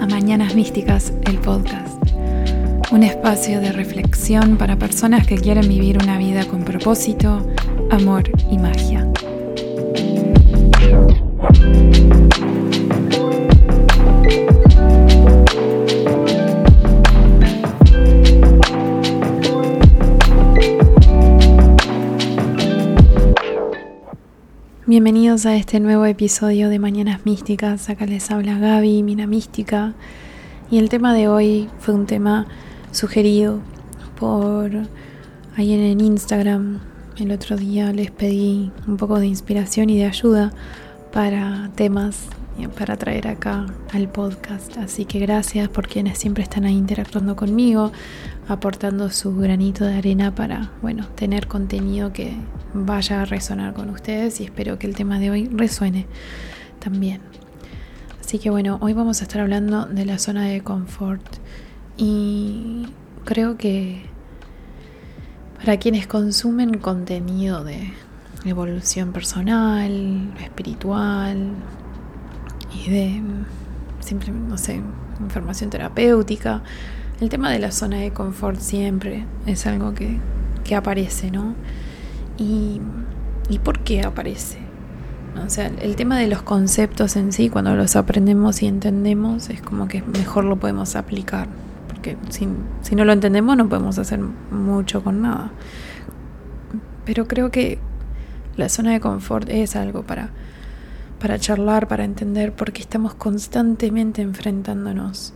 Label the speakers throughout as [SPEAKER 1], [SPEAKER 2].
[SPEAKER 1] a Mañanas Místicas, el podcast. Un espacio de reflexión para personas que quieren vivir una vida con propósito, amor y magia. Bienvenidos a este nuevo episodio de Mañanas Místicas. Acá les habla Gaby, Mina Mística. Y el tema de hoy fue un tema sugerido por alguien en Instagram. El otro día les pedí un poco de inspiración y de ayuda para temas para traer acá al podcast. Así que gracias por quienes siempre están ahí interactuando conmigo, aportando su granito de arena para, bueno, tener contenido que vaya a resonar con ustedes y espero que el tema de hoy resuene también. Así que bueno, hoy vamos a estar hablando de la zona de confort y creo que para quienes consumen contenido de evolución personal, espiritual y de siempre, no sé, información terapéutica, el tema de la zona de confort siempre es algo que, que aparece, ¿no? ¿Y, por qué aparece? O sea, el tema de los conceptos en sí, cuando los aprendemos y entendemos, es como que mejor lo podemos aplicar. Porque si, si no lo entendemos no podemos hacer mucho con nada. Pero creo que la zona de confort es algo para, para charlar, para entender, porque estamos constantemente enfrentándonos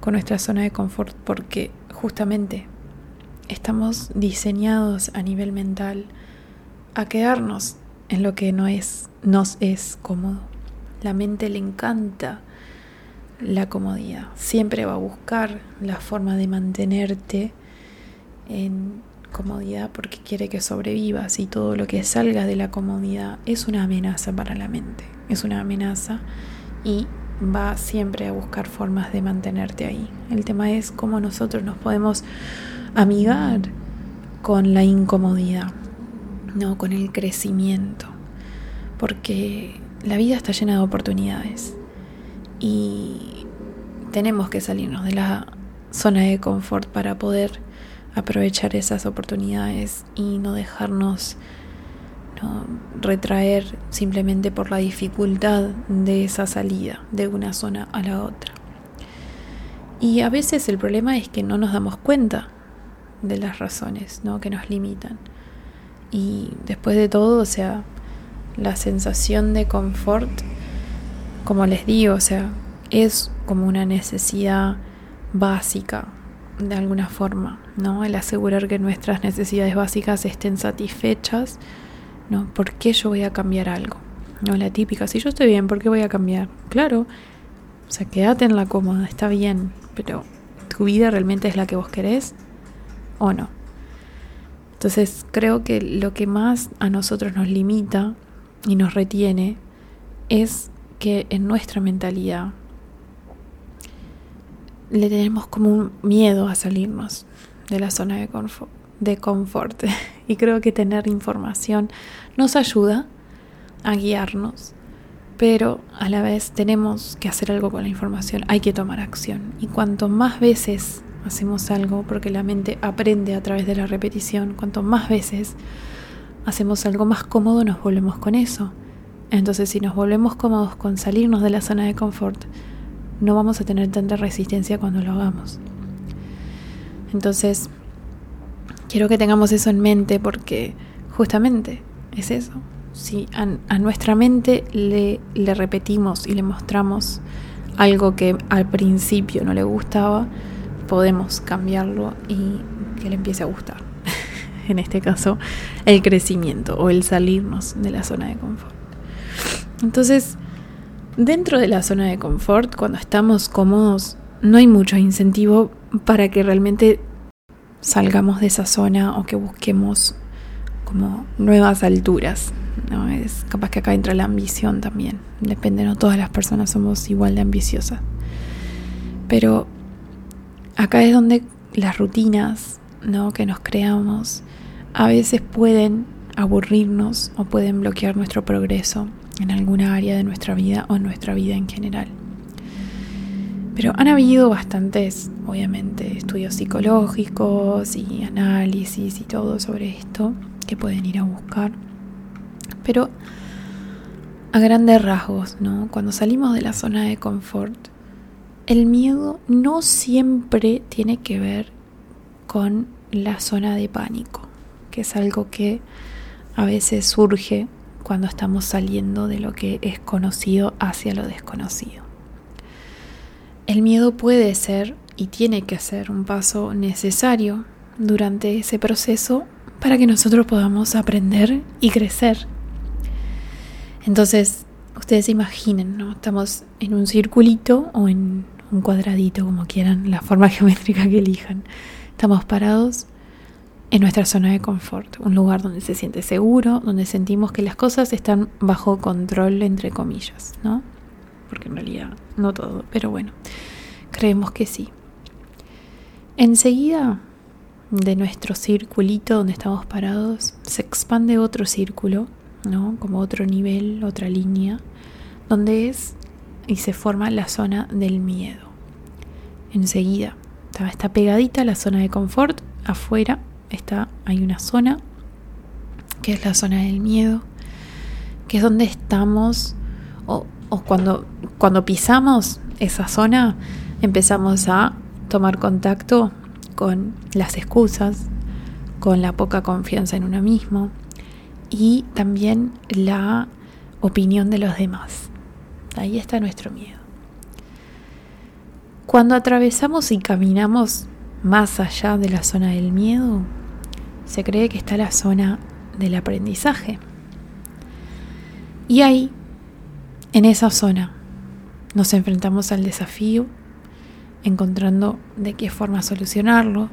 [SPEAKER 1] con nuestra zona de confort, porque justamente estamos diseñados a nivel mental a quedarnos en lo que no es, nos es cómodo. La mente le encanta la comodidad. Siempre va a buscar la forma de mantenerte en comodidad porque quiere que sobrevivas y todo lo que salga de la comodidad es una amenaza para la mente. Es una amenaza y va siempre a buscar formas de mantenerte ahí. El tema es cómo nosotros nos podemos amigar con la incomodidad no con el crecimiento, porque la vida está llena de oportunidades y tenemos que salirnos de la zona de confort para poder aprovechar esas oportunidades y no dejarnos retraer simplemente por la dificultad de esa salida de una zona a la otra. Y a veces el problema es que no nos damos cuenta de las razones ¿no? que nos limitan. Y después de todo, o sea, la sensación de confort, como les digo, o sea, es como una necesidad básica de alguna forma, ¿no? El asegurar que nuestras necesidades básicas estén satisfechas, ¿no? ¿Por qué yo voy a cambiar algo? No, la típica, si yo estoy bien, ¿por qué voy a cambiar? Claro, o sea, quédate en la cómoda, está bien, pero ¿tu vida realmente es la que vos querés o no? Entonces creo que lo que más a nosotros nos limita y nos retiene es que en nuestra mentalidad le tenemos como un miedo a salirnos de la zona de confort, de confort. Y creo que tener información nos ayuda a guiarnos, pero a la vez tenemos que hacer algo con la información, hay que tomar acción. Y cuanto más veces hacemos algo porque la mente aprende a través de la repetición. Cuanto más veces hacemos algo más cómodo, nos volvemos con eso. Entonces, si nos volvemos cómodos con salirnos de la zona de confort, no vamos a tener tanta resistencia cuando lo hagamos. Entonces, quiero que tengamos eso en mente porque justamente es eso. Si a, nuestra mente le, le repetimos y le mostramos algo que al principio no le gustaba, podemos cambiarlo y que le empiece a gustar. en este caso, el crecimiento o el salirnos de la zona de confort. Entonces, dentro de la zona de confort, cuando estamos cómodos, no hay mucho incentivo para que realmente salgamos de esa zona o que busquemos como nuevas alturas. ¿no? Es capaz que acá entra la ambición también. Depende, no todas las personas somos igual de ambiciosas. Pero acá es donde las rutinas ¿no? que nos creamos a veces pueden aburrirnos o pueden bloquear nuestro progreso en alguna área de nuestra vida o en nuestra vida en general. Pero han habido bastantes, obviamente, estudios psicológicos y análisis y todo sobre esto que pueden ir a buscar. Pero a grandes rasgos, ¿no? Cuando salimos de la zona de confort, el miedo no siempre tiene que ver con la zona de pánico, que es algo que a veces surge cuando estamos saliendo de lo que es conocido hacia lo desconocido. El miedo puede ser y tiene que ser un paso necesario durante ese proceso para que nosotros podamos aprender y crecer. Entonces, ustedes imaginen, ¿no? Estamos en un circulito o en un cuadradito, como quieran, la forma geométrica que elijan. Estamos parados en nuestra zona de confort, un lugar donde se siente seguro, donde sentimos que las cosas están bajo control, entre comillas, ¿no? Porque en realidad no todo, pero bueno, creemos que sí. Enseguida de nuestro circulito donde estamos parados, se expande otro círculo, ¿no? Como otro nivel, otra línea, donde es y se forma la zona del miedo. Enseguida, está pegadita la zona de confort, afuera está, hay una zona que es la zona del miedo, que es donde estamos, o, o cuando, cuando pisamos esa zona, empezamos a tomar contacto con las excusas, con la poca confianza en uno mismo y también la opinión de los demás. Ahí está nuestro miedo. Cuando atravesamos y caminamos más allá de la zona del miedo, se cree que está la zona del aprendizaje. Y ahí, en esa zona, nos enfrentamos al desafío, encontrando de qué forma solucionarlo,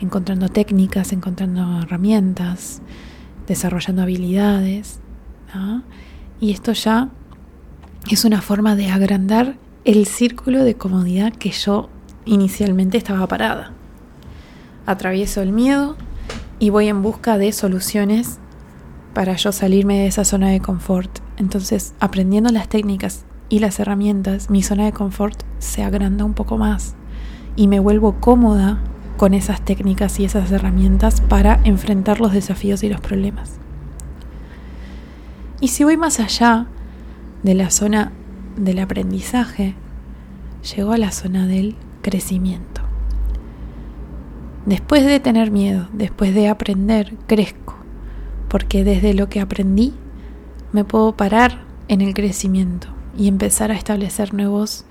[SPEAKER 1] encontrando técnicas, encontrando herramientas, desarrollando habilidades. Y esto ya es una forma de agrandar el círculo de comodidad que yo inicialmente estaba parada. Atravieso el miedo, y voy en busca de soluciones para yo salirme de esa zona de confort. Entonces, aprendiendo las técnicas y las herramientas, mi zona de confort se agranda un poco más y me vuelvo cómoda con esas técnicas y esas herramientas para enfrentar los desafíos y los problemas. Y si voy más allá de la zona del aprendizaje, llego a la zona del crecimiento. Después de tener miedo, después de aprender, crezco, porque desde lo que aprendí me puedo parar en el crecimiento y empezar a establecer nuevos,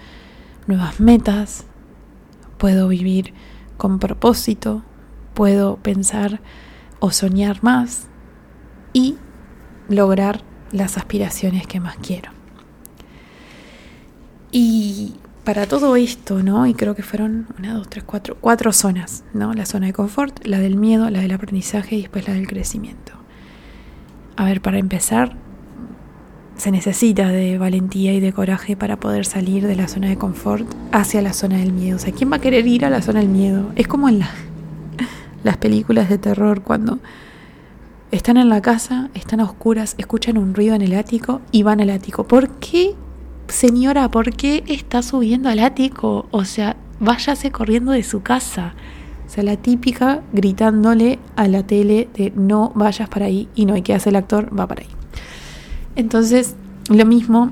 [SPEAKER 1] nuevas metas, puedo vivir con propósito, puedo pensar o soñar más y lograr las aspiraciones que más quiero. Y para todo esto, ¿no? Y creo que fueron una, dos, tres, cuatro, cuatro zonas, ¿no? La zona de confort, la del miedo, la del aprendizaje y después la del crecimiento. A ver, para empezar, se necesita de valentía y de coraje para poder salir de la zona de confort hacia la zona del miedo. O sea, ¿quién va a querer ir a la zona del miedo? Es como en las películas de terror cuando están en la casa, están a oscuras, escuchan un ruido en el ático y van al ático. ¿Por qué señora, ¿por qué está subiendo al ático? O sea, váyase corriendo de su casa. O sea, la típica gritándole a la tele de no vayas para ahí y no, hay que hacer el actor? Va para ahí. Entonces, lo mismo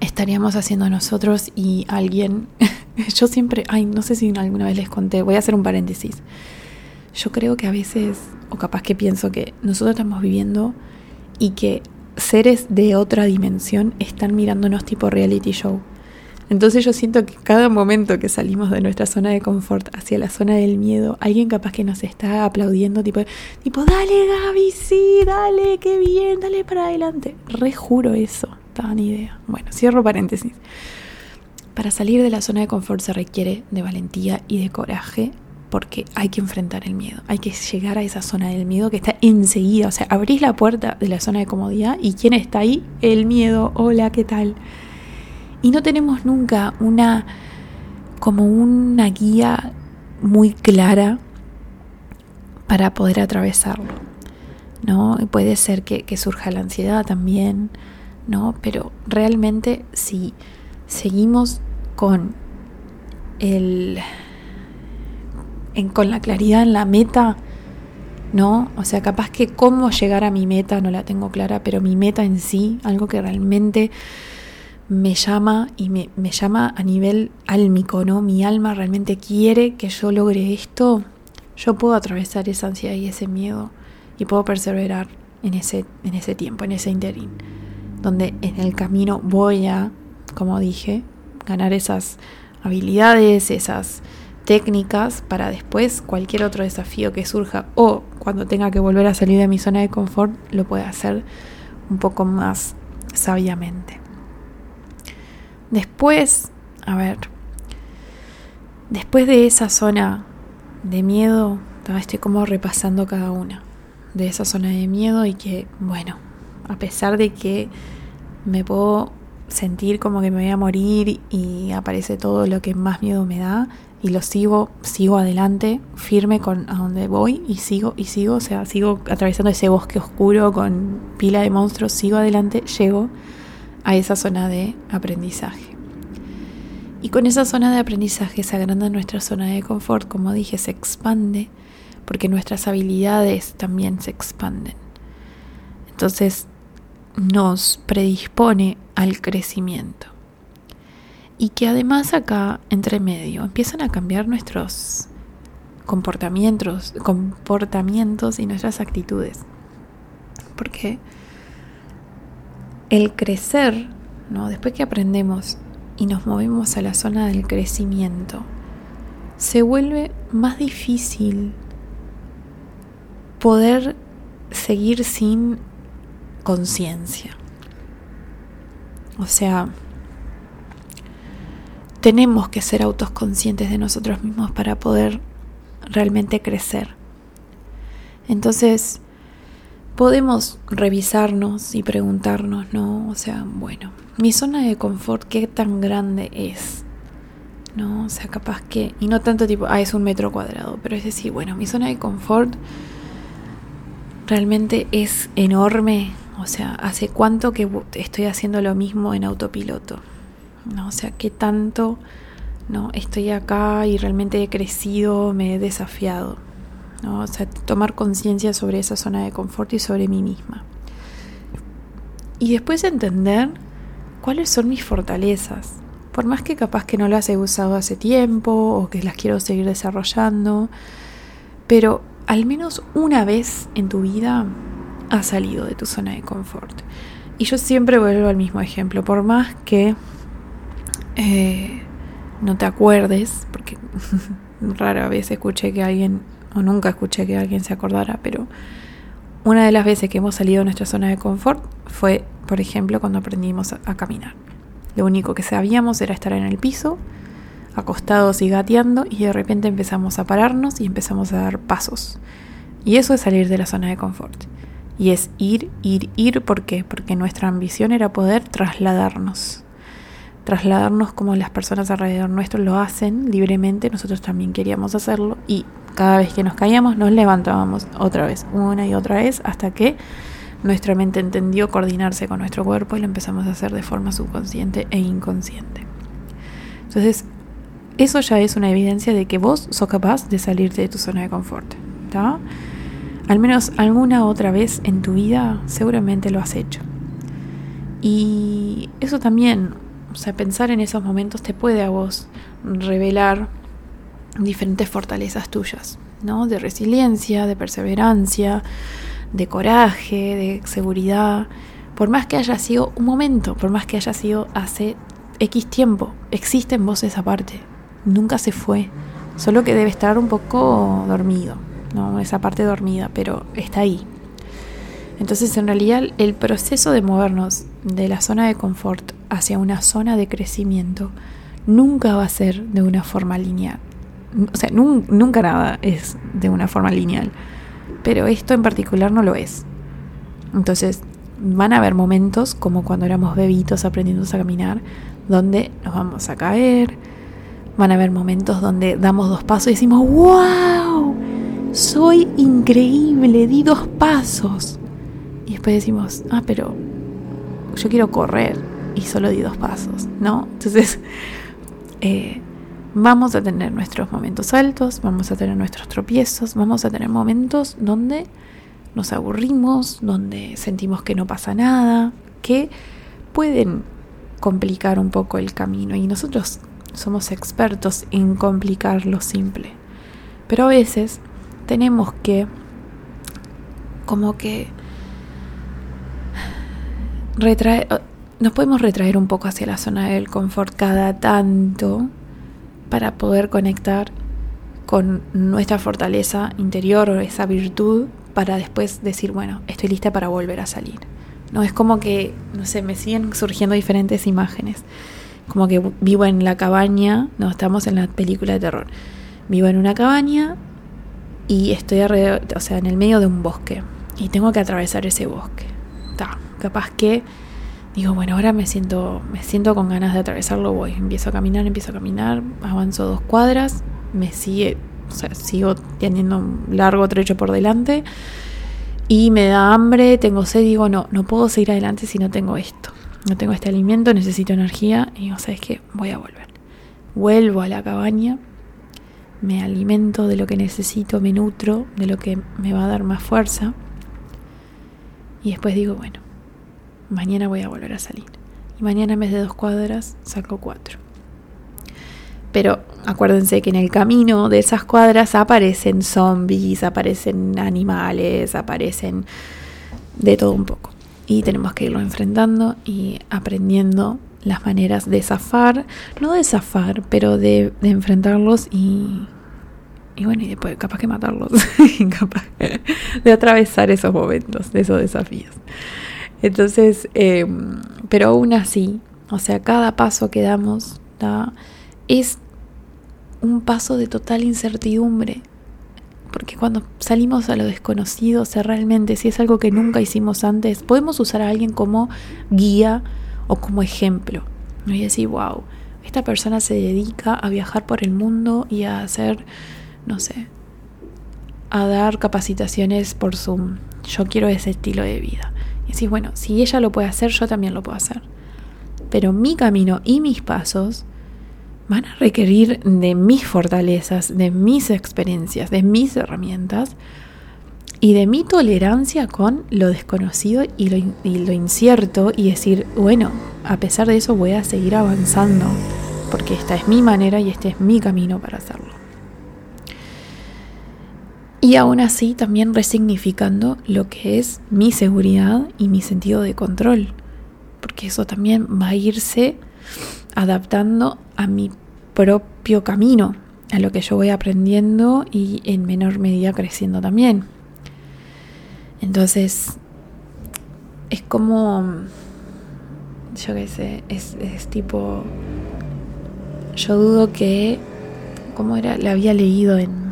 [SPEAKER 1] estaríamos haciendo nosotros y alguien. Yo siempre, ay, no sé si alguna vez les conté, voy a hacer un paréntesis. Yo creo que a veces, o capaz que pienso que nosotros estamos viviendo y que seres de otra dimensión están mirándonos tipo reality show. Entonces yo siento que cada momento que salimos de nuestra zona de confort hacia la zona del miedo, alguien capaz que nos está aplaudiendo, tipo, tipo, dale Gaby, sí, dale, qué bien, dale para adelante. Rejuro eso, tan idea. Bueno, cierro paréntesis. Para salir de la zona de confort se requiere de valentía y de coraje porque hay que enfrentar el miedo, hay que llegar a esa zona del miedo que está enseguida, o sea, abrís la puerta de la zona de comodidad y ¿quién está ahí? El miedo, hola, ¿qué tal? Y no tenemos nunca una, como una guía muy clara para poder atravesarlo, ¿no? Puede ser que, surja la ansiedad también, ¿no? Pero realmente si seguimos con el con la claridad en la meta, ¿no? O sea, capaz que cómo llegar a mi meta no la tengo clara, pero mi meta en sí, algo que realmente me llama y me, me llama a nivel álmico, ¿no? Mi alma realmente quiere que yo logre esto, yo puedo atravesar esa ansiedad y ese miedo y puedo perseverar en ese, en ese tiempo, en ese interín, donde en el camino voy a, como dije, ganar esas habilidades, esas técnicas para después cualquier otro desafío que surja o cuando tenga que volver a salir de mi zona de confort lo pueda hacer un poco más sabiamente. Después, a ver, después de esa zona de miedo, estoy como repasando cada una de esa zona de miedo y que, bueno, a pesar de que me puedo sentir como que me voy a morir y aparece todo lo que más miedo me da y lo sigo, sigo adelante, firme con a donde voy y sigo y sigo, o sea, sigo atravesando ese bosque oscuro con pila de monstruos, sigo adelante, llego a esa zona de aprendizaje. Y con esa zona de aprendizaje se agranda nuestra zona de confort, como dije, se expande porque nuestras habilidades también se expanden. Entonces nos predispone al crecimiento. Y que además acá, entre medio, empiezan a cambiar nuestros comportamientos, comportamientos y nuestras actitudes. Porque el crecer, ¿no? después que aprendemos y nos movemos a la zona del crecimiento, se vuelve más difícil poder seguir sin conciencia. O sea, tenemos que ser autoconscientes de nosotros mismos para poder realmente crecer. Entonces, podemos revisarnos y preguntarnos, ¿no? O sea, bueno, mi zona de confort, ¿qué tan grande es? ¿No? O sea, capaz que, y no tanto tipo, ah, es un metro cuadrado, pero es decir, bueno, mi zona de confort realmente es enorme. O sea, ¿hace cuánto que estoy haciendo lo mismo en autopiloto? ¿No? O sea, ¿qué tanto no estoy acá y realmente he crecido, me he desafiado? ¿No? O sea, tomar conciencia sobre esa zona de confort y sobre mí misma. Y después entender cuáles son mis fortalezas. Por más que capaz que no las he usado hace tiempo o que las quiero seguir desarrollando, pero al menos una vez en tu vida has salido de tu zona de confort. Y yo siempre vuelvo al mismo ejemplo, por más que eh, no te acuerdes, porque rara vez escuché que alguien, nunca escuché que alguien se acordara, pero una de las veces que hemos salido de nuestra zona de confort fue, por ejemplo, cuando aprendimos a caminar. Lo único que sabíamos era estar en el piso acostados y gateando y de repente empezamos a pararnos y empezamos a dar pasos. Y eso es salir de la zona de confort. Y es ir, ir, ir. ¿Por qué? Porque nuestra ambición era poder trasladarnos. Trasladarnos como las personas alrededor nuestro lo hacen libremente, nosotros también queríamos hacerlo y cada vez que nos caíamos nos levantábamos otra vez, una y otra vez, hasta que nuestra mente entendió coordinarse con nuestro cuerpo y lo empezamos a hacer de forma subconsciente e inconsciente. Entonces, eso ya es una evidencia de que vos sos capaz de salirte de tu zona de confort. Al menos alguna otra vez en tu vida seguramente lo has hecho. Y eso también, o sea, pensar en esos momentos te puede a vos revelar diferentes fortalezas tuyas, ¿no? De resiliencia, de perseverancia, de coraje, de seguridad. Por más que haya sido un momento, por más que haya sido hace X tiempo, existe en vos esa parte nunca se fue, solo que debe estar un poco dormido, ¿no? esa parte dormida, pero está ahí. Entonces en realidad el proceso de movernos de la zona de confort hacia una zona de crecimiento nunca va a ser de una forma lineal. O sea, nunca nada es de una forma lineal, pero esto en particular no lo es. Entonces van a haber momentos como cuando éramos bebitos aprendiendo a caminar, donde nos vamos a caer, Van a haber momentos donde damos dos pasos y decimos, wow, soy increíble, di dos pasos. Y después decimos, ah, pero yo quiero correr y solo di dos pasos, ¿no? Entonces, eh, Vamos a tener nuestros momentos altos, vamos a tener nuestros tropiezos, vamos a tener momentos donde nos aburrimos, donde sentimos que no pasa nada, que pueden complicar un poco el camino y nosotros somos expertos en complicar lo simple. Pero a veces tenemos que como que nos podemos retraer un poco hacia la zona del confort cada tanto para poder conectar con nuestra fortaleza interior o esa virtud para después decir, bueno, estoy lista para volver a salir. No es como que, no sé, me siguen surgiendo diferentes imágenes. Como que vivo en la cabaña, no, estamos en la película de terror. Vivo en una cabaña y estoy alrededor, o sea, en el medio de un bosque y tengo que atravesar ese bosque. Ta, capaz que digo, bueno, ahora me siento, me siento con ganas de atravesarlo, voy, empiezo a caminar, empiezo a caminar, avanzo dos cuadras, me sigue, o sea, sigo teniendo un largo trecho por delante y me da hambre, tengo sed, digo, no, no puedo seguir adelante si no tengo esto, no tengo este alimento, necesito energía y digo, ¿sabes qué? Voy a volver. Vuelvo a la cabaña, me alimento de lo que necesito, me nutro de lo que me va a dar más fuerza y después digo, bueno, mañana voy a volver a salir. Y mañana en vez de dos cuadras saco cuatro. Pero acuérdense que en el camino de esas cuadras aparecen zombies, aparecen animales, aparecen de todo un poco. Y tenemos que irlo enfrentando y aprendiendo las maneras de zafar, no de zafar, pero de, enfrentarlos y, y bueno, y después capaz que matarlos, capaz de atravesar esos momentos, esos desafíos. Entonces, em, pero aún así, o sea, cada paso que damos es un paso de total incertidumbre. Porque cuando salimos a lo desconocido, o sea, realmente, si es algo que nunca hicimos antes, podemos usar a alguien como guía o como ejemplo. Y decir, wow, esta persona se dedica a viajar por el mundo y a hacer, no sé, a dar capacitaciones por Zoom. Yo quiero ese estilo de vida. Y decís, bueno, si ella lo puede hacer, yo también lo puedo hacer. Pero mi camino y mis pasos van a requerir de mis fortalezas, de mis experiencias, de mis herramientas y de mi tolerancia con lo desconocido y lo, y lo, incierto y decir, bueno, a pesar de eso voy a seguir avanzando porque esta es mi manera y este es mi camino para hacerlo. Y aún así también resignificando lo que es mi seguridad y mi sentido de control. Porque eso también va a irse adaptando a mi propio camino, a lo que yo voy aprendiendo y en menor medida creciendo también. Entonces, es como, yo qué sé, es, es tipo, yo dudo que, ¿cómo era? La había leído en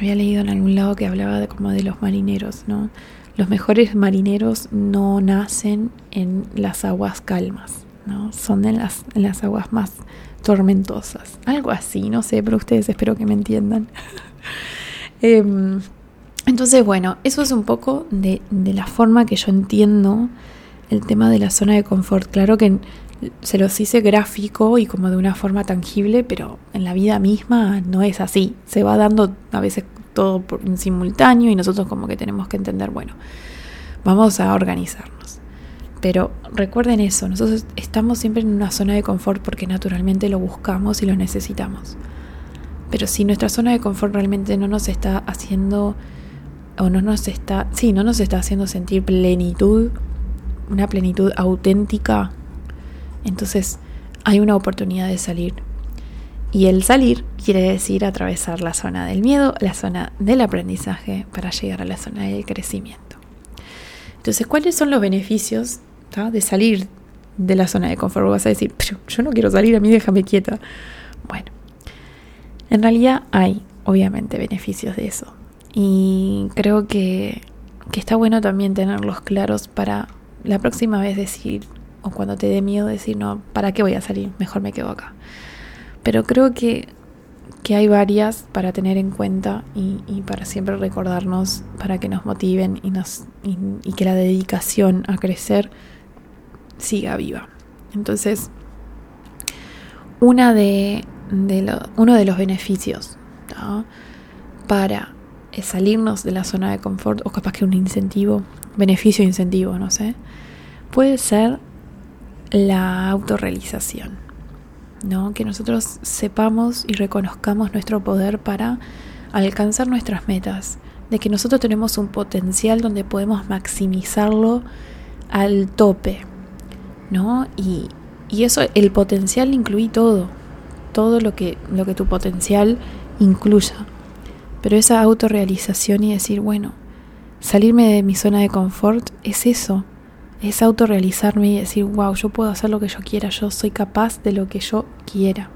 [SPEAKER 1] había leído en algún lado que hablaba de, como de los marineros, ¿no? Los mejores marineros no nacen en las aguas calmas, ¿no? Son en las, en las aguas más tormentosas. Algo así, no sé, pero ustedes espero que me entiendan. Em, entonces, bueno, eso es un poco de, de la forma que yo entiendo el tema de la zona de confort. Claro que se los hice gráfico y como de una forma tangible, pero en la vida misma no es así. Se va dando a veces todo en simultáneo y nosotros como que tenemos que entender, bueno, vamos a organizarnos. Pero recuerden eso, nosotros estamos siempre en una zona de confort porque naturalmente lo buscamos y lo necesitamos. Pero si nuestra zona de confort realmente no nos está haciendo o no nos está, sí, no nos está haciendo sentir plenitud, una plenitud auténtica, entonces hay una oportunidad de salir. Y el salir quiere decir atravesar la zona del miedo, la zona del aprendizaje para llegar a la zona del crecimiento. Entonces, ¿cuáles son los beneficios de salir de la zona de confort? Vas a decir, pero yo no quiero salir, a mí déjame quieta. Bueno, en realidad hay obviamente beneficios de eso. Y creo que, que está bueno también tenerlos claros para la próxima vez decir, o cuando te dé miedo decir, no, ¿para qué voy a salir? Mejor me quedo acá. Pero creo que, que hay varias para tener en cuenta y, para siempre recordarnos, para que nos motiven y, nos, y, que la dedicación a crecer siga viva. Entonces, una de, uno de los beneficios para eh, salirnos de la zona de confort, o capaz que un incentivo, beneficio incentivo, no sé, puede ser la autorrealización. ¿no? Que nosotros sepamos y reconozcamos nuestro poder para alcanzar nuestras metas, de que nosotros tenemos un potencial donde podemos maximizarlo al tope, ¿no? Y, y eso, el potencial incluye todo, todo lo que, lo que tu potencial incluya. Pero esa autorrealización y decir, bueno, salirme de mi zona de confort es eso, es autorrealizarme y decir, wow, yo puedo hacer lo que yo quiera, yo soy capaz de lo que yo quiera.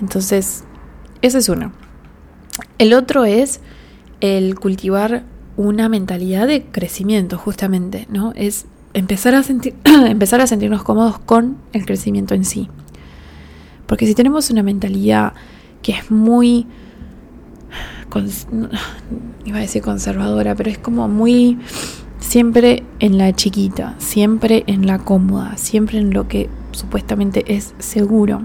[SPEAKER 1] Entonces, ese es uno. El otro es el cultivar una mentalidad de crecimiento, justamente, ¿no? Es empezar a, sentir, empezar a sentirnos cómodos con el crecimiento en sí. Porque si tenemos una mentalidad que es muy, iba a decir conservadora, pero es como muy siempre en la chiquita, siempre en la cómoda, siempre en lo que supuestamente es seguro,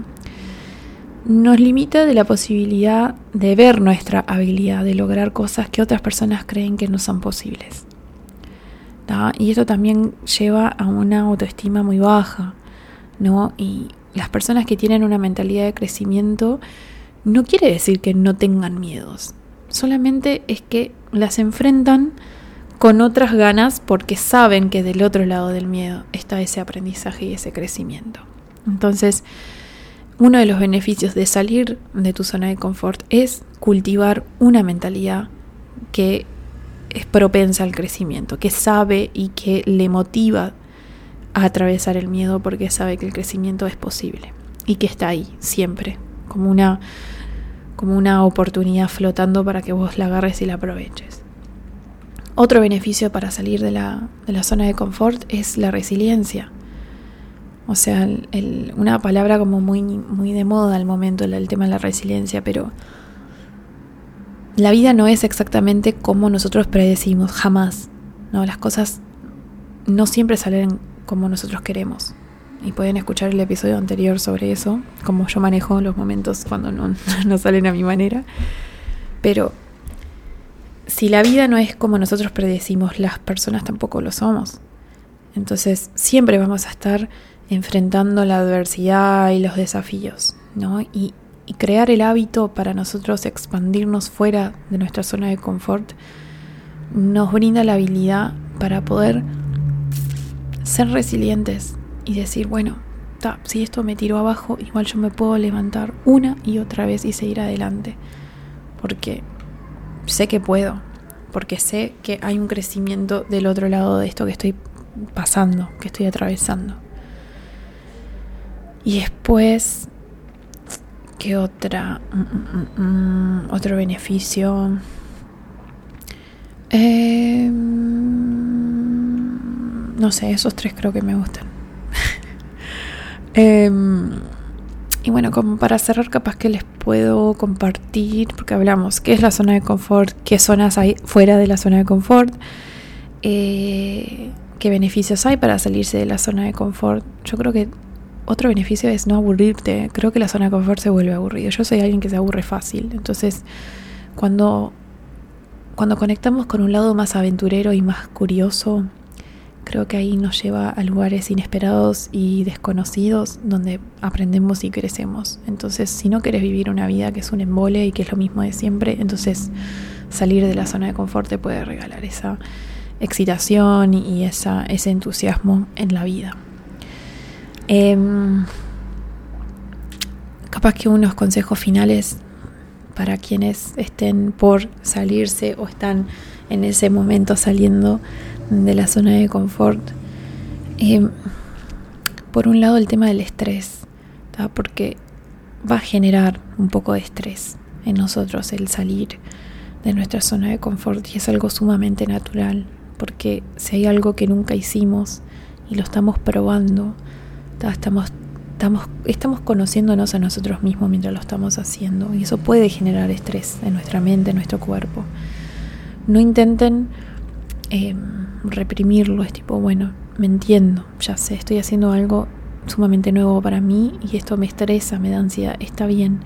[SPEAKER 1] nos limita de la posibilidad de ver nuestra habilidad, de lograr cosas que otras personas creen que no son posibles. Y esto también lleva a una autoestima muy baja, ¿no? Y las personas que tienen una mentalidad de crecimiento no quiere decir que no tengan miedos, solamente es que las enfrentan con otras ganas porque saben que del otro lado del miedo está ese aprendizaje y ese crecimiento. Entonces, uno de los beneficios de salir de tu zona de confort es cultivar una mentalidad que es propensa al crecimiento, que sabe y que le motiva a atravesar el miedo porque sabe que el crecimiento es posible y que está ahí siempre, como una, como una oportunidad flotando para que vos la agarres y la aproveches. Otro beneficio para salir de la, de la zona de confort es la resiliencia. O sea, una palabra como muy, muy de moda al momento, el, tema de la resiliencia, pero la vida no es exactamente como nosotros predecimos, jamás. No, las cosas no siempre salen como nosotros queremos. Y pueden escuchar el episodio anterior sobre eso, como yo manejo los momentos cuando no, no salen a mi manera. Pero si la vida no es como nosotros predecimos, las personas tampoco lo somos. Entonces siempre vamos a estar enfrentando la adversidad y los desafíos, ¿no? Y, crear el hábito para nosotros expandirnos fuera de nuestra zona de confort nos brinda la habilidad para poder ser resilientes y decir, bueno, si esto me tiró abajo, igual yo me puedo levantar una y otra vez y seguir adelante. Porque sé que puedo, porque sé que hay un crecimiento del otro lado de esto que estoy pasando, que estoy atravesando. Y después, ¿qué otra? Mm, mm, mm, otro beneficio. Eh, no sé, esos tres creo que me gustan. eh, y bueno, como para cerrar, capaz que les puedo compartir, porque hablamos qué es la zona de confort, qué zonas hay fuera de la zona de confort, eh, qué beneficios hay para salirse de la zona de confort. Yo creo que otro beneficio es no aburrirte. Creo que la zona de confort se vuelve aburrida. Yo soy alguien que se aburre fácil. Entonces, cuando, cuando conectamos con un lado más aventurero y más curioso, Creo que ahí nos lleva a lugares inesperados y desconocidos donde aprendemos y crecemos. Entonces, si no quieres vivir una vida que es un embole y que es lo mismo de siempre, entonces salir de la zona de confort te puede regalar esa excitación y esa, ese entusiasmo en la vida. Em, capaz que unos consejos finales para quienes estén por salirse o están en ese momento saliendo de la zona de confort. Eh, por un lado el tema del estrés, porque va a generar un poco de estrés en nosotros el salir de nuestra zona de confort y es algo sumamente natural, porque si hay algo que nunca hicimos y lo estamos probando, estamos, estamos, estamos conociéndonos a nosotros mismos mientras lo estamos haciendo y eso puede generar estrés en nuestra mente, en nuestro cuerpo. No intenten... Em, reprimirlo, es tipo, bueno, me entiendo, ya sé, estoy haciendo algo sumamente nuevo para mí y esto me estresa, me da ansiedad, está bien,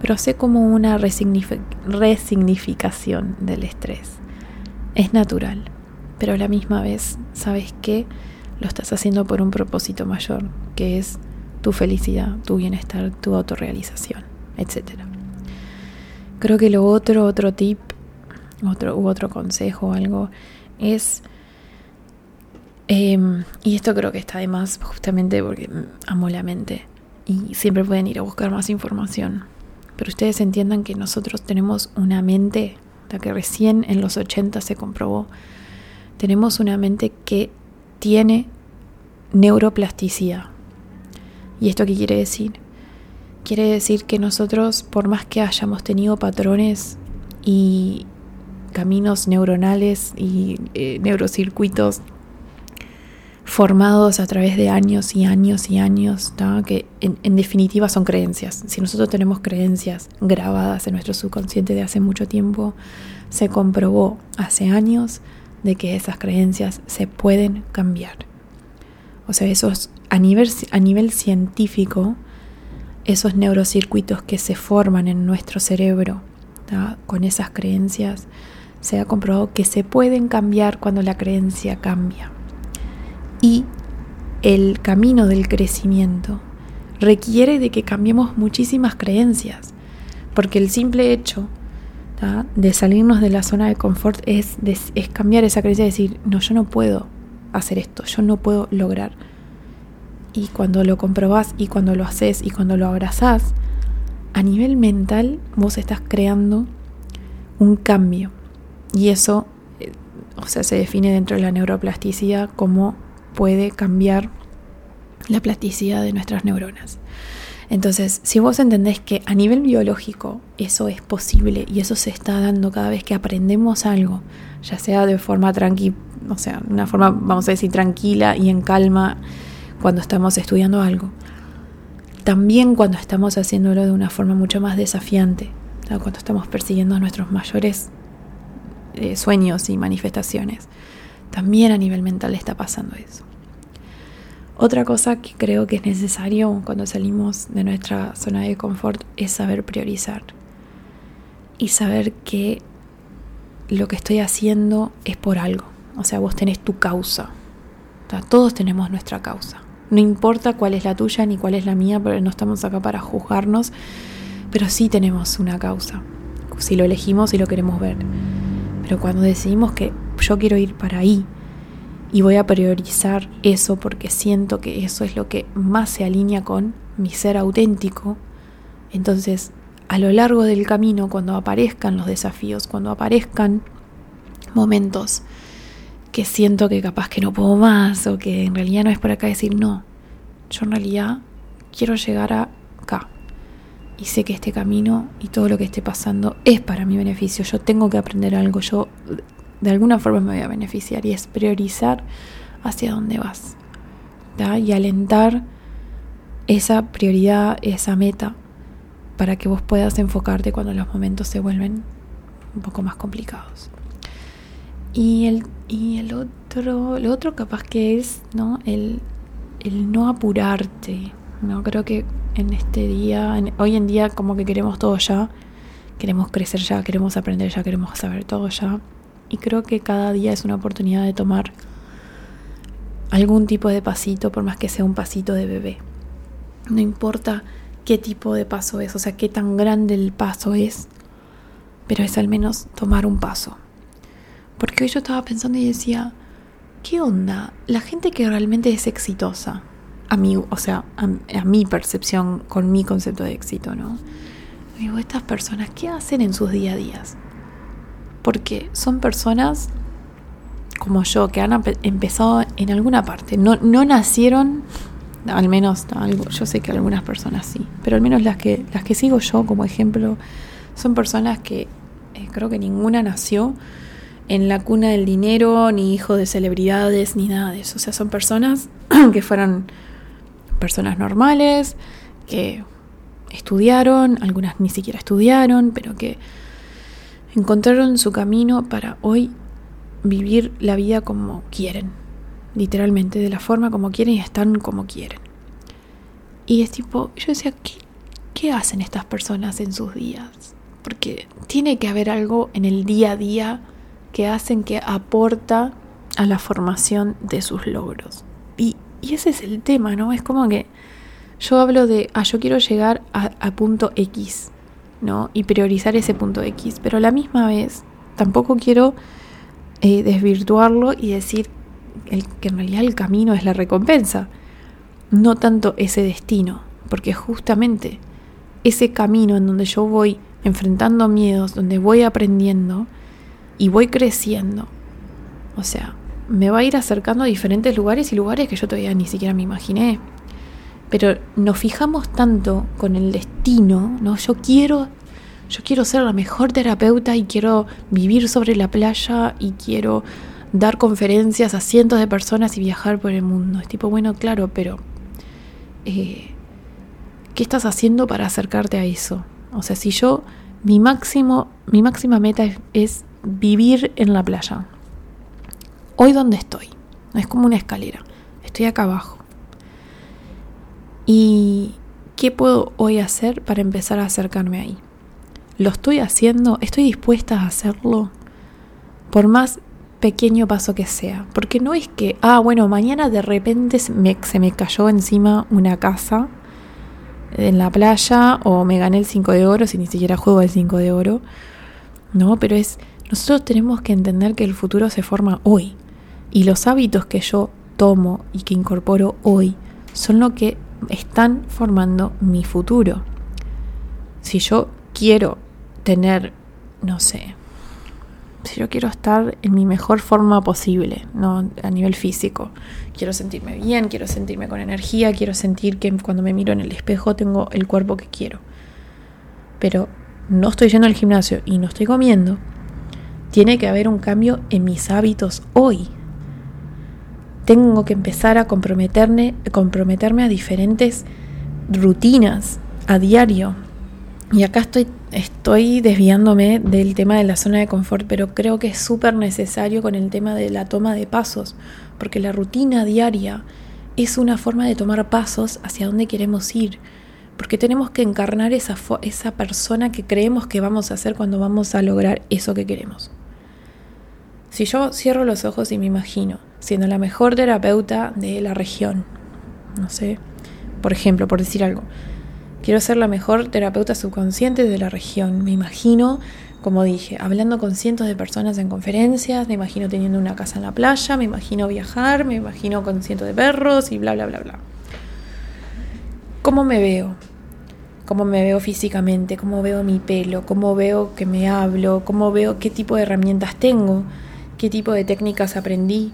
[SPEAKER 1] pero sé como una resignificación del estrés. Es natural, pero a la misma vez, ¿sabes qué? Lo estás haciendo por un propósito mayor, que es tu felicidad, tu bienestar, tu autorrealización, etc. Creo que lo otro, otro tip, otro, u otro consejo o algo, es Em, y esto creo que está de más justamente porque amo la mente y siempre pueden ir a buscar más información. Pero ustedes entiendan que nosotros tenemos una mente, la que recién en los 80 se comprobó, tenemos una mente que tiene neuroplasticidad. ¿Y esto qué quiere decir? Quiere decir que nosotros, por más que hayamos tenido patrones y caminos neuronales y eh, neurocircuitos formados a través de años y años y años, que en, definitiva son creencias. Si nosotros tenemos creencias grabadas en nuestro subconsciente de hace mucho tiempo, se comprobó hace años de que esas creencias se pueden cambiar. O sea, esos a nivel, a nivel científico, esos neurocircuitos que se forman en nuestro cerebro con esas creencias, se ha comprobado que se pueden cambiar cuando la creencia cambia y el camino del crecimiento requiere de que cambiemos muchísimas creencias, porque el simple hecho de salirnos de la zona de confort es, es cambiar esa creencia y decir, no, yo no puedo hacer esto, yo no puedo lograr. Y cuando lo comprobás y cuando lo haces y cuando lo abrazás, a nivel mental vos estás creando un cambio. Y eso, eh, o sea, se define dentro de la neuroplasticidad como puede cambiar la plasticidad de nuestras neuronas. Entonces, si vos entendés que a nivel biológico eso es posible y eso se está dando cada vez que aprendemos algo, ya sea de forma tranquila, o sea, una forma, vamos a decir, tranquila y en calma cuando estamos estudiando algo, también cuando estamos haciéndolo de una forma mucho más desafiante, cuando estamos persiguiendo nuestros mayores eh, sueños y manifestaciones. También a nivel mental está pasando eso. Otra cosa que creo que es necesario cuando salimos de nuestra zona de confort es saber priorizar y saber que lo que estoy haciendo es por algo. O sea, vos tenés tu causa. todos tenemos nuestra causa. No importa cuál es la tuya ni cuál es la mía, pero no estamos acá para juzgarnos, pero sí tenemos una causa. Si lo elegimos y lo queremos ver. Pero cuando decidimos que yo quiero ir para ahí. Y voy a priorizar eso porque siento que eso es lo que más se alinea con mi ser auténtico, entonces a lo largo del camino, cuando aparezcan los desafíos, cuando aparezcan momentos que siento que capaz que no puedo más o que en realidad no es por acá decir no, yo en realidad quiero llegar a acá. Y sé que este camino y todo lo que esté pasando es para mi beneficio, yo tengo que aprender algo, yo de alguna forma me voy a beneficiar y es priorizar hacia dónde vas y alentar esa prioridad, esa meta para que vos puedas enfocarte cuando los momentos se vuelven un poco más complicados. Y el, y el otro, lo otro capaz que es ¿no? el, el no apurarte. ¿no? Creo que en este día, hoy en día como que queremos todo ya, queremos crecer ya, queremos aprender ya, queremos saber todo ya. Y creo que cada día es una oportunidad de tomar algún tipo de pasito, por más que sea un pasito de bebé. No importa qué tipo de paso es, o sea, qué tan grande el paso es, pero es al menos tomar un paso. Porque hoy yo estaba pensando y decía, ¿qué onda? La gente que realmente es exitosa, a mí, o sea, a, mi percepción con mi concepto de éxito, ¿no? Digo, estas personas, ¿qué hacen en sus día a días? Porque son personas como yo que han empezado en alguna parte. No, no nacieron, al menos yo sé que algunas personas sí, pero al menos las que, las que sigo yo como ejemplo son personas que eh, creo que ninguna nació en la cuna del dinero, ni hijo de celebridades, ni nada de eso. O sea, son personas que fueron personas normales, que estudiaron, algunas ni siquiera estudiaron, pero que encontraron su camino para hoy vivir la vida como quieren, literalmente, de la forma como quieren y están como quieren. Y es tipo, yo decía, ¿qué, ¿qué hacen estas personas en sus días? Porque tiene que haber algo en el día a día que hacen que aporta a la formación de sus logros. Y, ese es el tema, ¿no? Es como que yo hablo de, ah, yo quiero llegar a, punto X, ¿no? Y priorizar ese punto X, pero a la misma vez tampoco quiero eh, desvirtuarlo y decir el, que en realidad el camino es la recompensa, no tanto ese destino, porque justamente ese camino en donde yo voy enfrentando miedos, donde voy aprendiendo y voy creciendo, o sea, me va a ir acercando a diferentes lugares y lugares que yo todavía ni siquiera me imaginé. Pero nos fijamos tanto con el destino, ¿no? Yo quiero yo quiero ser la mejor terapeuta y quiero vivir sobre la playa y quiero dar conferencias a cientos de personas y viajar por el mundo. Es tipo, bueno, claro, pero eh, ¿qué estás haciendo para acercarte a eso? O sea, si yo, mi máximo, mi máxima meta es vivir en la playa, hoy donde estoy. Es como una escalera. Estoy acá abajo. ¿Y qué puedo hoy hacer para empezar a acercarme ahí? ¿Lo estoy haciendo? ¿Estoy dispuesta a hacerlo? Por más pequeño paso que sea. Porque no es que, ah, bueno, mañana de repente se me, cayó encima una casa en la playa o me gané el 5 de oro si ni siquiera juego el 5 de oro. No, pero es, nosotros tenemos que entender que el futuro se forma hoy. Y los hábitos que yo tomo y que incorporo hoy son lo que están formando mi futuro. Si yo quiero tener, no sé, si yo quiero estar en mi mejor forma posible, no a nivel físico, quiero sentirme bien, quiero sentirme con energía, quiero sentir que cuando me miro en el espejo tengo el cuerpo que quiero. Pero no estoy yendo al gimnasio y no estoy comiendo, tiene que haber un cambio en mis hábitos hoy tengo que empezar a comprometerme, a diferentes rutinas a diario. Y acá estoy, estoy desviándome del tema de la zona de confort, pero creo que es súper necesario con el tema de la toma de pasos, porque la rutina diaria es una forma de tomar pasos hacia donde queremos ir, porque tenemos que encarnar esa, esa persona que creemos que vamos a hacer cuando vamos a lograr eso que queremos. Si yo cierro los ojos y me imagino siendo la mejor terapeuta de la región, no sé, por ejemplo, por decir algo, quiero ser la mejor terapeuta subconsciente de la región, me imagino, como dije, hablando con cientos de personas en conferencias, me imagino teniendo una casa en la playa, me imagino viajar, me imagino con cientos de perros y bla, bla, bla, bla. ¿Cómo me veo? cómo me veo físicamente, cómo veo mi pelo, cómo veo que me hablo, cómo veo qué tipo de herramientas tengo, qué tipo de técnicas aprendí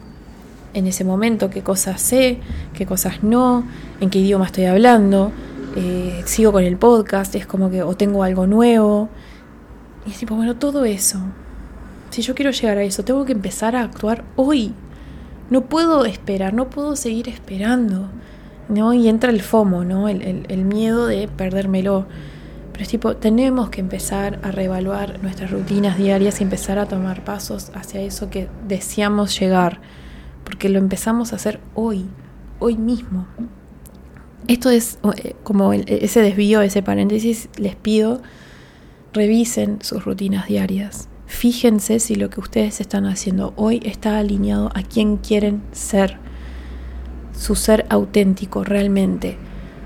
[SPEAKER 1] en ese momento, qué cosas sé, qué cosas no, en qué idioma estoy hablando, eh, sigo con el podcast, es como que o tengo algo nuevo. Y es tipo, bueno, todo eso. Si yo quiero llegar a eso, tengo que empezar a actuar hoy. No puedo esperar, no puedo seguir esperando. ¿no? Y entra el FOMO, ¿no? El, el miedo de perdérmelo. Pero es tipo, tenemos que empezar a reevaluar nuestras rutinas diarias y empezar a tomar pasos hacia eso que deseamos llegar, porque lo empezamos a hacer hoy, hoy mismo. Esto es eh, como ese desvío, ese paréntesis, les pido, revisen sus rutinas diarias. Fíjense si lo que ustedes están haciendo hoy está alineado a quien quieren ser, su ser auténtico realmente.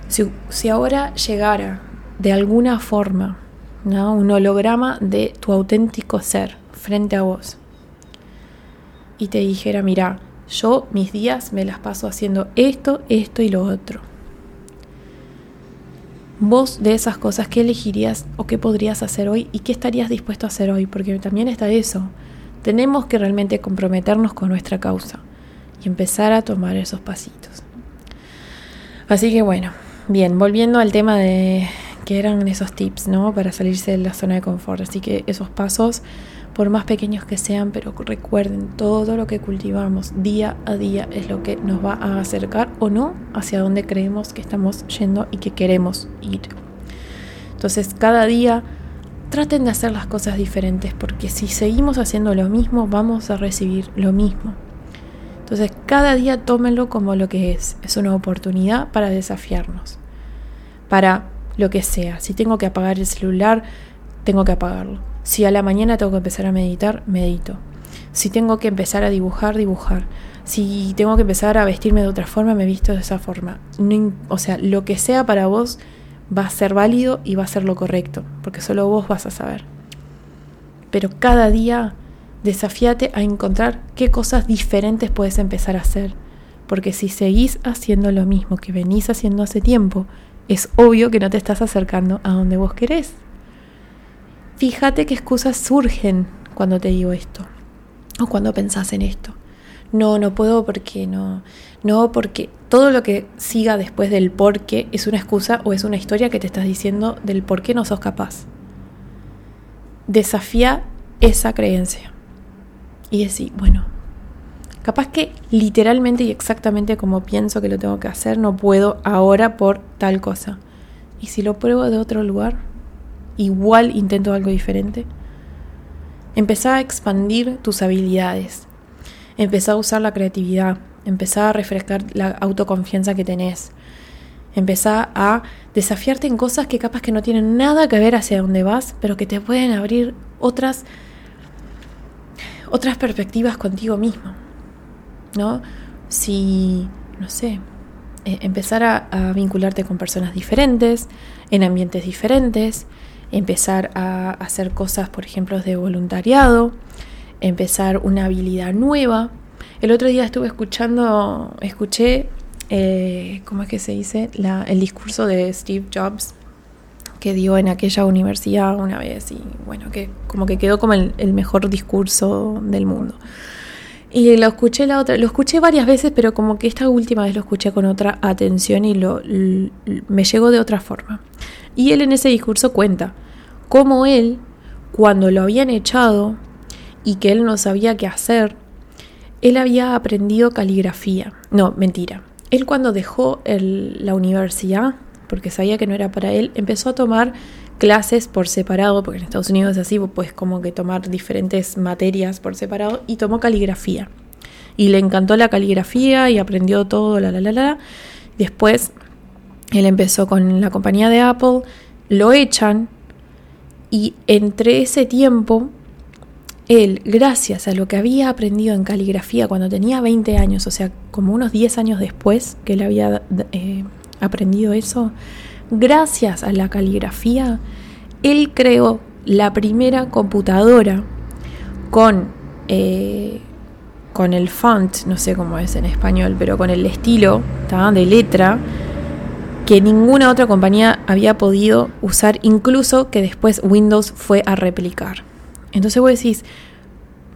[SPEAKER 1] Si, si ahora llegara de alguna forma, ¿no? un holograma de tu auténtico ser frente a vos. Y te dijera, mira, yo mis días me las paso haciendo esto, esto y lo otro. Vos de esas cosas, ¿qué elegirías o qué podrías hacer hoy y qué estarías dispuesto a hacer hoy? Porque también está eso. Tenemos que realmente comprometernos con nuestra causa y empezar a tomar esos pasitos. Así que bueno, bien, volviendo al tema de que eran esos tips, ¿no? Para salirse de la zona de confort. Así que esos pasos, por más pequeños que sean, pero recuerden, todo lo que cultivamos día a día es lo que nos va a acercar o no hacia donde creemos que estamos yendo y que queremos ir. Entonces, cada día traten de hacer las cosas diferentes, porque si seguimos haciendo lo mismo, vamos a recibir lo mismo. Entonces, cada día tómenlo como lo que es, es una oportunidad para desafiarnos para lo que sea. Si tengo que apagar el celular, tengo que apagarlo. Si a la mañana tengo que empezar a meditar, medito. Si tengo que empezar a dibujar, dibujar. Si tengo que empezar a vestirme de otra forma, me visto de esa forma. o sea, lo que sea para vos va a ser válido y va a ser lo correcto, porque solo vos vas a saber. Pero cada día desafíate a encontrar qué cosas diferentes puedes empezar a hacer. Porque si seguís haciendo lo mismo que venís haciendo hace tiempo, es obvio que no te estás acercando a donde vos querés. Fíjate qué excusas surgen cuando te digo esto o cuando pensás en esto. No, no puedo porque no. No, porque todo lo que siga después del por qué es una excusa o es una historia que te estás diciendo del por qué no sos capaz. Desafía esa creencia. Y decir, bueno, capaz que literalmente y exactamente como pienso que lo tengo que hacer, no puedo ahora por tal cosa. ¿Y si lo pruebo de otro lugar? Igual intento algo diferente. Empezá a expandir tus habilidades. Empezá a usar la creatividad. Empezá a refrescar la autoconfianza que tenés. Empezá a desafiarte en cosas que capaz que no tienen nada que ver hacia dónde vas, pero que te pueden abrir otras otras perspectivas contigo mismo. ¿No? Si, no sé, e, empezar a, vincularte con personas diferentes, en ambientes diferentes, empezar a hacer cosas, por ejemplo, de voluntariado, empezar una habilidad nueva. El otro día estuve escuchando, escuché, eh, ¿cómo es que se dice? el discurso de Steve Jobs que dio en aquella universidad una vez y bueno, que como que quedó como el, mejor discurso del mundo. Y lo escuché la otra, lo escuché varias veces, pero como que esta última vez lo escuché con otra atención y lo, me llegó de otra forma. Y él en ese discurso cuenta cómo él, cuando lo habían echado y que él no sabía qué hacer, él había aprendido caligrafía. No, mentira. Él cuando dejó la universidad porque sabía que no era para él, empezó a tomar clases por separado, porque en Estados Unidos es así, pues como que tomar diferentes materias por separado, y tomó caligrafía. Y le encantó la caligrafía y aprendió todo, la, la, la, la. Después él empezó con la compañía de Apple, lo echan y entre ese tiempo, él, gracias a lo que había aprendido en caligrafía cuando tenía 20 años, o sea, como unos 10 años después que él había eh, aprendido eso, gracias a la caligrafía, él creó la primera computadora con, eh, con el font, no sé cómo es en español, pero con el estilo de letra que ninguna otra compañía había podido usar, incluso que después Windows fue a replicar. Entonces vos decís,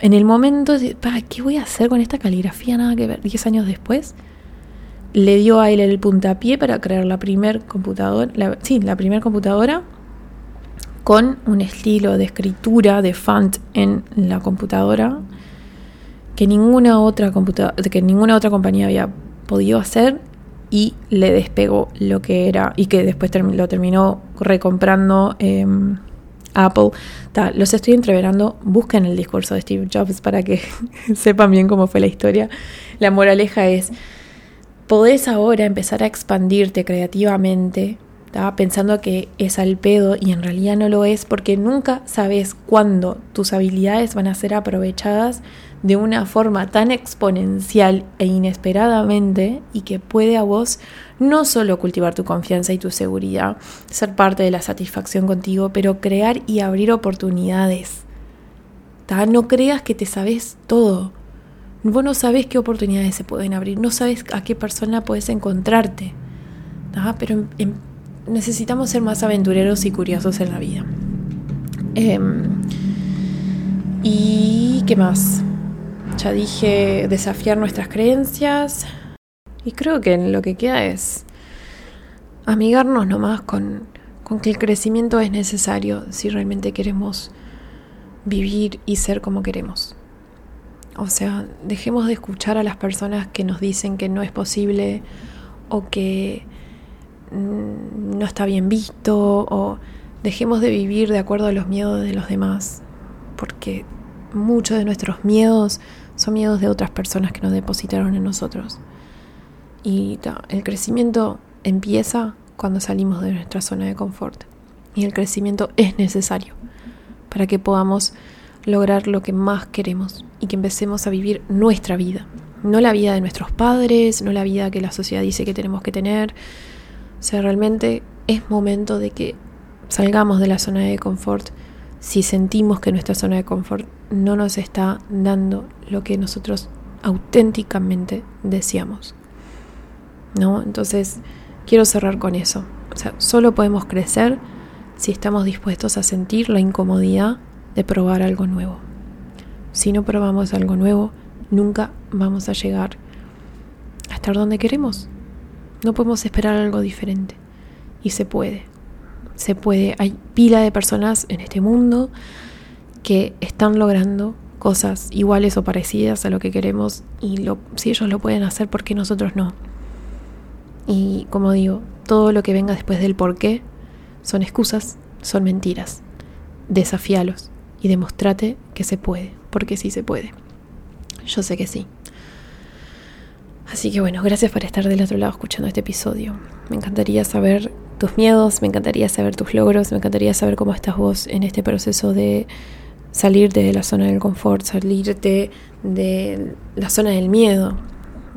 [SPEAKER 1] en el momento, ¿para qué voy a hacer con esta caligrafía? Nada que ver, 10 años después le dio a él el puntapié para crear la primer computadora, sí, la primera computadora con un estilo de escritura de font en la computadora que ninguna otra que ninguna otra compañía había podido hacer y le despegó lo que era y que después lo terminó recomprando em, Apple. los estoy entreverando, busquen el discurso de Steve Jobs para que sepan bien cómo fue la historia. La moraleja es podés ahora empezar a expandirte creativamente, pensando que es al pedo y en realidad no lo es, porque nunca sabes cuándo tus habilidades van a ser aprovechadas de una forma tan exponencial e inesperadamente y que puede a vos no solo cultivar tu confianza y tu seguridad, ser parte de la satisfacción contigo, pero crear y abrir oportunidades. No creas que te sabes todo. Vos no sabes qué oportunidades se pueden abrir, no sabes a qué persona puedes encontrarte. Pero em, necesitamos ser más aventureros y curiosos en la vida. Em, ¿Y qué más? Ya dije desafiar nuestras creencias. Y creo que lo que queda es amigarnos nomás con, con que el crecimiento es necesario si realmente queremos vivir y ser como queremos. O sea, dejemos de escuchar a las personas que nos dicen que no es posible o que mm, no está bien visto o dejemos de vivir de acuerdo a los miedos de los demás, porque muchos de nuestros miedos son miedos de otras personas que nos depositaron en nosotros. Y el crecimiento empieza cuando salimos de nuestra zona de confort. Y el crecimiento es necesario para que podamos lograr lo que más queremos y que empecemos a vivir nuestra vida. No la vida de nuestros padres, no la vida que la sociedad dice que tenemos que tener. O sea, realmente es momento de que salgamos de la zona de confort si sentimos que nuestra zona de confort no nos está dando lo que nosotros auténticamente deseamos. ¿No? Entonces, quiero cerrar con eso. O sea, solo podemos crecer si estamos dispuestos a sentir la incomodidad de probar algo nuevo. Si no probamos algo nuevo, nunca vamos a llegar a estar donde queremos. No podemos esperar algo diferente. Y se puede. Se puede. Hay pila de personas en este mundo que están logrando cosas iguales o parecidas a lo que queremos y si ellos lo pueden hacer, ¿por qué nosotros no? Y como digo, todo lo que venga después del por qué son excusas, son mentiras. Desafíalos y demostrate que se puede, porque sí se puede. Yo sé que sí. Así que bueno, gracias por estar del otro lado escuchando este episodio. Me encantaría saber tus miedos, me encantaría saber tus logros, me encantaría saber cómo estás vos en este proceso de salir de la zona del confort, salirte de la zona del miedo,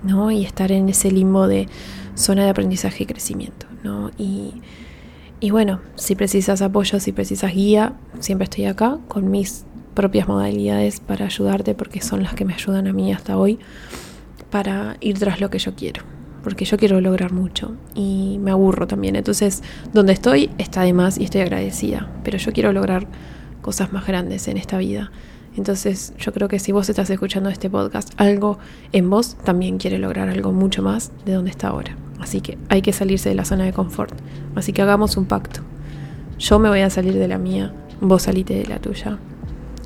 [SPEAKER 1] ¿no? Y estar en ese limbo de zona de aprendizaje y crecimiento, ¿no? Y, y bueno, si precisas apoyo, si precisas guía, siempre estoy acá con mis propias modalidades para ayudarte porque son las que me ayudan a mí hasta hoy para ir tras lo que yo quiero. Porque yo quiero lograr mucho y me aburro también. Entonces, donde estoy está de más y estoy agradecida. Pero yo quiero lograr cosas más grandes en esta vida. Entonces yo creo que si vos estás escuchando este podcast, algo en vos también quiere lograr algo mucho más de donde está ahora. Así que hay que salirse de la zona de confort. Así que hagamos un pacto. Yo me voy a salir de la mía, vos salite de la tuya.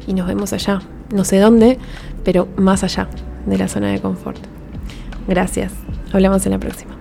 [SPEAKER 1] Y nos vemos allá. No sé dónde, pero más allá de la zona de confort. Gracias. Hablamos en la próxima.